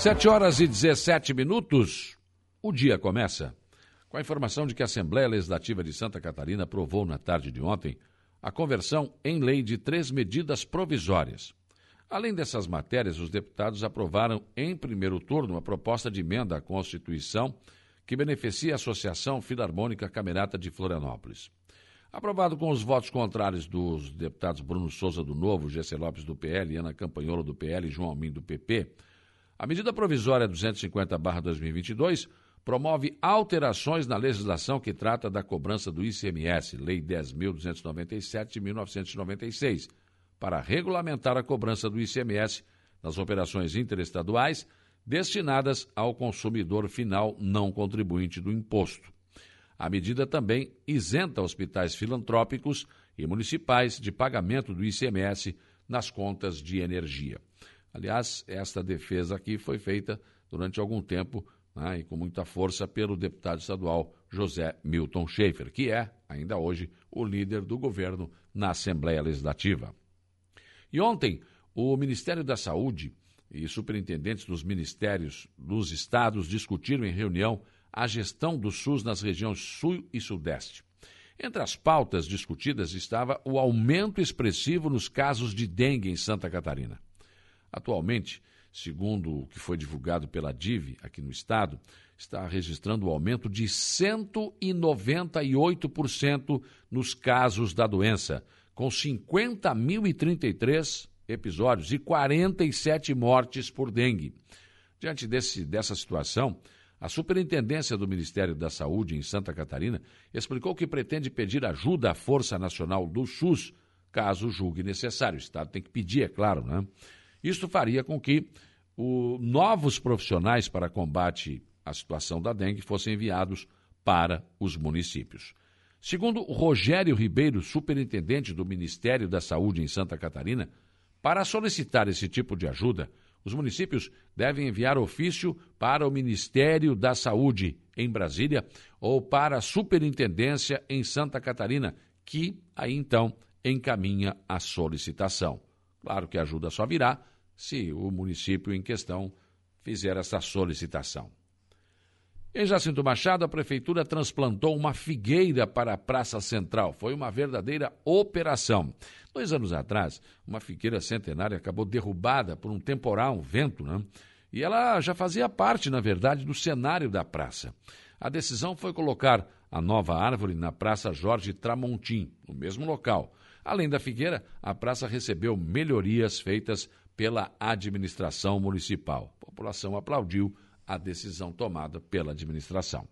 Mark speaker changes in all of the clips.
Speaker 1: Sete horas e 17 minutos, o dia começa com a informação de que a Assembleia Legislativa de Santa Catarina aprovou na tarde de ontem a conversão em lei de três medidas provisórias. Além dessas matérias, os deputados aprovaram em primeiro turno a proposta de emenda à Constituição que beneficia a Associação Filarmônica Camerata de Florianópolis. Aprovado com os votos contrários dos deputados Bruno Souza do Novo, Gessé Lopes do PL, Ana Campanholo do PL e João Almin do PP, a medida provisória 250-2022 promove alterações na legislação que trata da cobrança do ICMS, Lei 10.297 de 1996, para regulamentar a cobrança do ICMS nas operações interestaduais destinadas ao consumidor final não contribuinte do imposto. A medida também isenta hospitais filantrópicos e municipais de pagamento do ICMS nas contas de energia. Aliás, esta defesa aqui foi feita durante algum tempo né, e com muita força pelo deputado estadual José Milton Schaefer, que é, ainda hoje, o líder do governo na Assembleia Legislativa. E ontem, o Ministério da Saúde e superintendentes dos ministérios dos estados discutiram em reunião a gestão do SUS nas regiões Sul e Sudeste. Entre as pautas discutidas estava o aumento expressivo nos casos de dengue em Santa Catarina. Atualmente, segundo o que foi divulgado pela DIV aqui no estado, está registrando um aumento de 198% nos casos da doença, com 50.033 episódios e 47 mortes por dengue. Diante desse, dessa situação, a Superintendência do Ministério da Saúde em Santa Catarina explicou que pretende pedir ajuda à Força Nacional do SUS, caso julgue necessário. O Estado tem que pedir, é claro, né? Isto faria com que o, novos profissionais para combate à situação da dengue fossem enviados para os municípios. Segundo Rogério Ribeiro, superintendente do Ministério da Saúde em Santa Catarina, para solicitar esse tipo de ajuda, os municípios devem enviar ofício para o Ministério da Saúde em Brasília ou para a Superintendência em Santa Catarina, que aí então encaminha a solicitação. Claro que a ajuda só virá se o município em questão fizer essa solicitação. Em Jacinto Machado, a prefeitura transplantou uma figueira para a Praça Central. Foi uma verdadeira operação. Dois anos atrás, uma figueira centenária acabou derrubada por um temporal, um vento, né? E ela já fazia parte, na verdade, do cenário da praça. A decisão foi colocar a nova árvore na Praça Jorge Tramontim, no mesmo local. Além da figueira, a praça recebeu melhorias feitas pela administração municipal. A população aplaudiu a decisão tomada pela administração.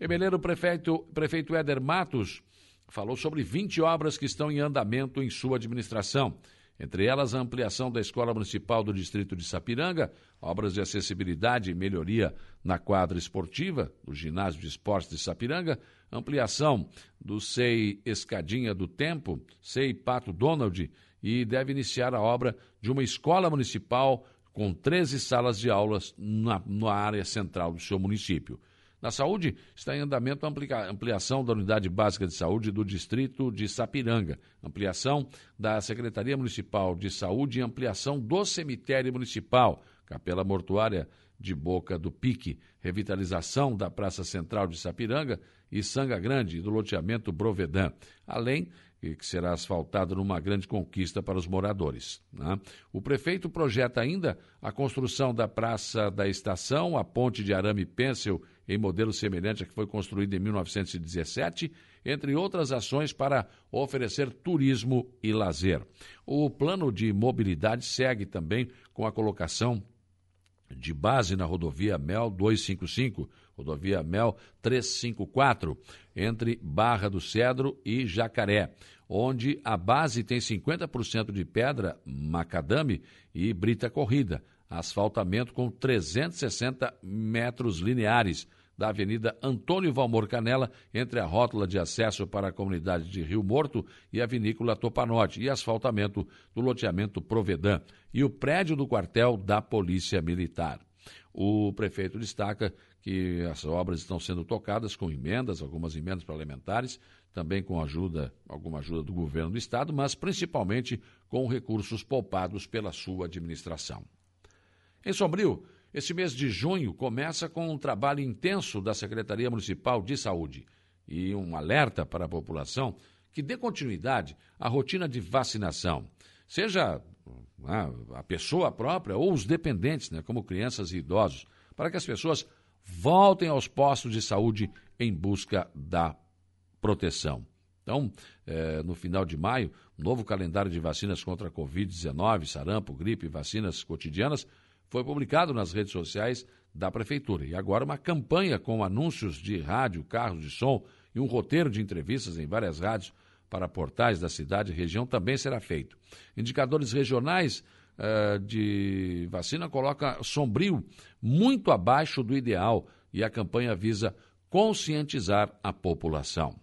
Speaker 1: Em Meleiro, o prefeito, prefeito Éder Matos falou sobre 20 obras que estão em andamento em sua administração. Entre elas, a ampliação da Escola Municipal do Distrito de Sapiranga, obras de acessibilidade e melhoria na quadra esportiva do Ginásio de Esportes de Sapiranga, ampliação do SEI Escadinha do Tempo, SEI Pato Donald, e deve iniciar a obra de uma escola municipal com 13 salas de aulas na, na área central do seu município. Na saúde, está em andamento a ampliação da Unidade Básica de Saúde do Distrito de Sapiranga, ampliação da Secretaria Municipal de Saúde e ampliação do Cemitério Municipal, Capela Mortuária de Boca do Pique, revitalização da Praça Central de Sapiranga e Sanga Grande do loteamento Brovedã, além que será asfaltado numa grande conquista para os moradores. Né? O prefeito projeta ainda a construção da Praça da Estação, a ponte de arame pêncil em modelo semelhante a que foi construída em 1917, entre outras ações para oferecer turismo e lazer. O plano de mobilidade segue também com a colocação de base na rodovia MEL 255, rodovia MEL 354, entre Barra do Cedro e Jacaré, onde a base tem 50% de pedra macadame e brita corrida, asfaltamento com 360 metros lineares da Avenida Antônio Valmor Canela, entre a rótula de acesso para a comunidade de Rio Morto e a vinícola Topanote, e asfaltamento do loteamento Provedã, e o prédio do quartel da Polícia Militar. O prefeito destaca que as obras estão sendo tocadas com emendas, algumas emendas parlamentares, também com ajuda, alguma ajuda do governo do estado, mas principalmente com recursos poupados pela sua administração. Em Sombrio, Este mês de junho começa com um trabalho intenso da Secretaria Municipal de Saúde e um alerta para a população que dê continuidade à rotina de vacinação, seja né, a pessoa própria ou os dependentes, né, como crianças e idosos, para que as pessoas voltem aos postos de saúde em busca da proteção. Então, eh, no final de maio, novo calendário de vacinas contra a Covid-19, sarampo, gripe vacinas cotidianas foi publicado nas redes sociais da Prefeitura. E agora uma campanha com anúncios de rádio, carros de som e um roteiro de entrevistas em várias rádios para portais da cidade e região também será feito. Indicadores regionais uh, de vacina coloca sombrio muito abaixo do ideal e a campanha visa conscientizar a população.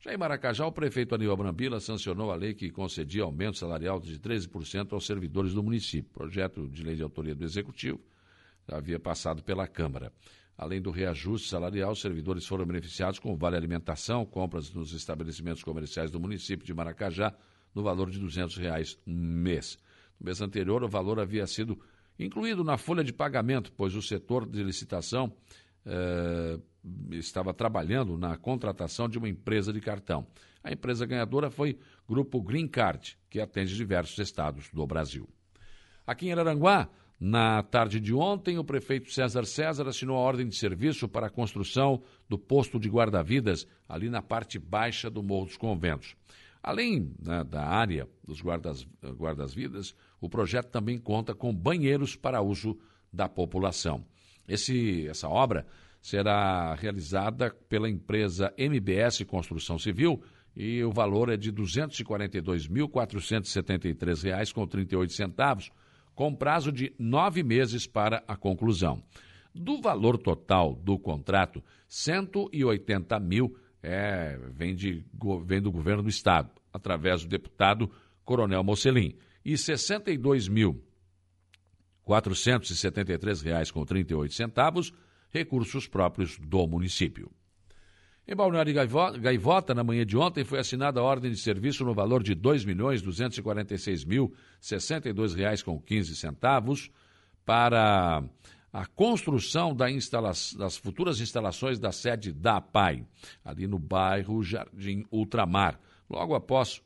Speaker 1: Já em Maracajá, o prefeito Aníbal Brambila sancionou a lei que concedia aumento salarial de 13% aos servidores do município. Projeto de lei de autoria do Executivo havia passado pela Câmara. Além do reajuste salarial, os servidores foram beneficiados com vale alimentação, compras nos estabelecimentos comerciais do município de Maracajá, no valor de 200 reais mês. Mês anterior, o valor havia sido incluído na folha de pagamento, pois o setor de licitação eh, estava trabalhando na contratação de uma empresa de cartão. A empresa ganhadora foi Grupo Green Card, que atende diversos estados do Brasil. Aqui em Araranguá, na tarde de ontem, o prefeito César César assinou a ordem de serviço para a construção do posto de guarda-vidas ali na parte baixa do Morro dos Conventos. Além né, da área dos guardas-vidas, guardas o projeto também conta com banheiros para uso da população. Esse, essa obra será realizada pela empresa MBS Construção Civil e o valor é de R$ 242.473,38, com prazo de nove meses para a conclusão. Do valor total do contrato, 180 mil é, vem, de, vem do governo do Estado, através do deputado Coronel Mocelin, e R$ 62.473,38 recursos próprios do município. Em Balneário Gaivota, na manhã de ontem, foi assinada a ordem de serviço no valor de R$ 2.246.062,15 para a construção da instala das futuras instalações da sede da APAI, ali no bairro Jardim Ultramar, logo após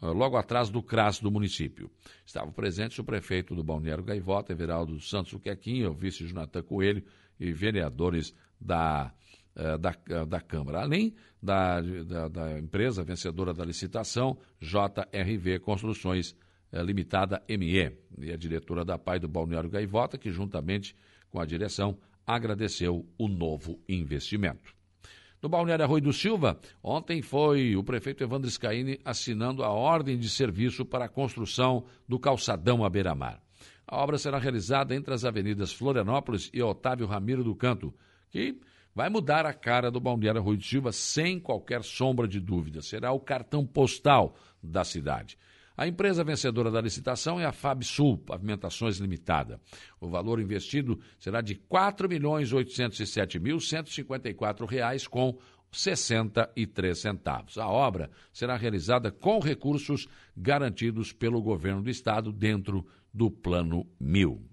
Speaker 1: logo atrás do CRAS do município. Estavam presentes o prefeito do Balneário Gaivota, Everaldo Santos Quequinha, o vice Jonathan Coelho e vereadores da, eh, da, eh, da Câmara, além da, da, da, empresa vencedora da licitação, JRV Construções eh, Limitada ME, e a diretora da PAI do Balneário Gaivota, que juntamente com a direção agradeceu o novo investimento. No Balneário Arroio do Silva, ontem foi o prefeito Evandro Scaini assinando a ordem de serviço para a construção do calçadão à beira-mar. A obra será realizada entre as avenidas Florianópolis e Otávio Ramiro do Canto, que vai mudar a cara do Balneário Rui de Silva sem qualquer sombra de dúvida. Será o cartão postal da cidade. A empresa vencedora da licitação é a FabSul Pavimentações Limitada. O valor investido será de R$ 4.807.154 com 63 centavos. A obra será realizada com recursos garantidos pelo governo do estado dentro do Plano Mil.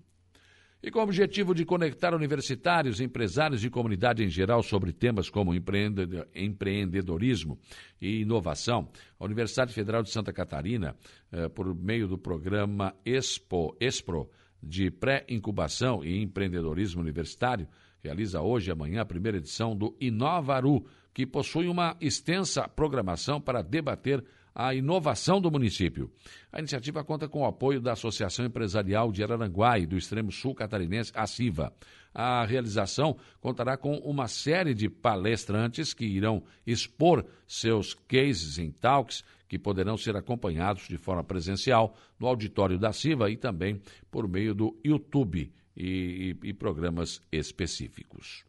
Speaker 1: E com o objetivo de conectar universitários, empresários e comunidade em geral sobre temas como empreendedorismo e inovação, a Universidade Federal de Santa Catarina, eh, por meio do programa Expo, ESPRO, de pré-incubação e empreendedorismo universitário, realiza hoje e amanhã a primeira edição do Inovaru, que possui uma extensa programação para debater a inovação do município. A iniciativa conta com o apoio da Associação Empresarial de Araranguá e do Extremo Sul Catarinense, a CIVA. A realização contará com uma série de palestrantes que irão expor seus cases em talks que poderão ser acompanhados de forma presencial no auditório da CIVA e também por meio do YouTube e, e, e programas específicos.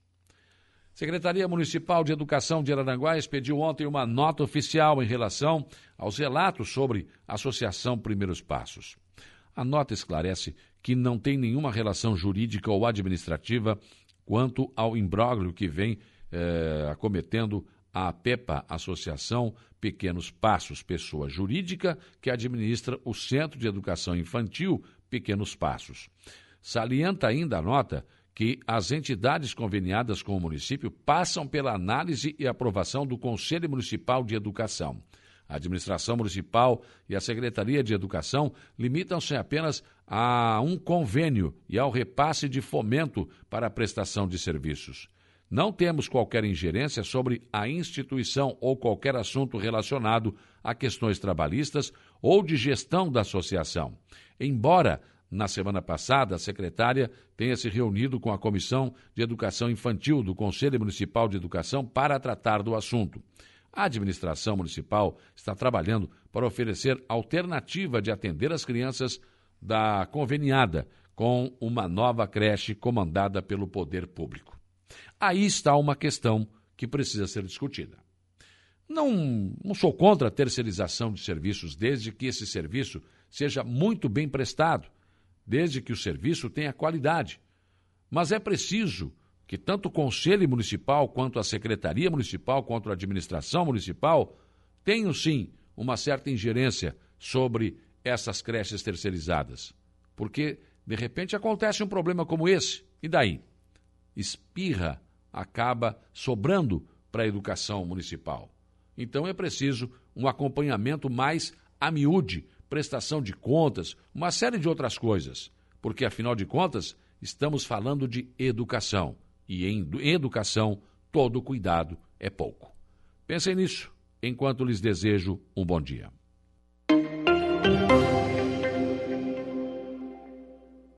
Speaker 1: Secretaria Municipal de Educação de Araranguá expediu ontem uma nota oficial em relação aos relatos sobre Associação Primeiros Passos. A nota esclarece que não tem nenhuma relação jurídica ou administrativa quanto ao imbróglio que vem eh, acometendo a APEPA, Associação Pequenos Passos, pessoa jurídica que administra o Centro de Educação Infantil Pequenos Passos. Salienta ainda a nota que as entidades conveniadas com o município passam pela análise e aprovação do Conselho Municipal de Educação. A administração municipal e a Secretaria de Educação limitam-se apenas a um convênio e ao repasse de fomento para a prestação de serviços. Não temos qualquer ingerência sobre a instituição ou qualquer assunto relacionado a questões trabalhistas ou de gestão da associação. Embora na semana passada, a secretária tenha se reunido com a Comissão de Educação Infantil do Conselho Municipal de Educação para tratar do assunto. A administração municipal está trabalhando para oferecer alternativa de atender as crianças da conveniada com uma nova creche comandada pelo poder público. Aí está uma questão que precisa ser discutida. Não, não sou contra a terceirização de serviços, desde que esse serviço seja muito bem prestado desde que o serviço tenha qualidade. Mas é preciso que tanto o Conselho Municipal, quanto a Secretaria Municipal, quanto a Administração Municipal tenham, sim, uma certa ingerência sobre essas creches terceirizadas. Porque, de repente, acontece um problema como esse. E daí? Espirra acaba sobrando para a educação municipal. Então é preciso um acompanhamento mais a miúde prestação de contas, uma série de outras coisas. Porque, afinal de contas, estamos falando de educação. E em educação, todo cuidado é pouco. Pensem nisso enquanto lhes desejo um bom dia.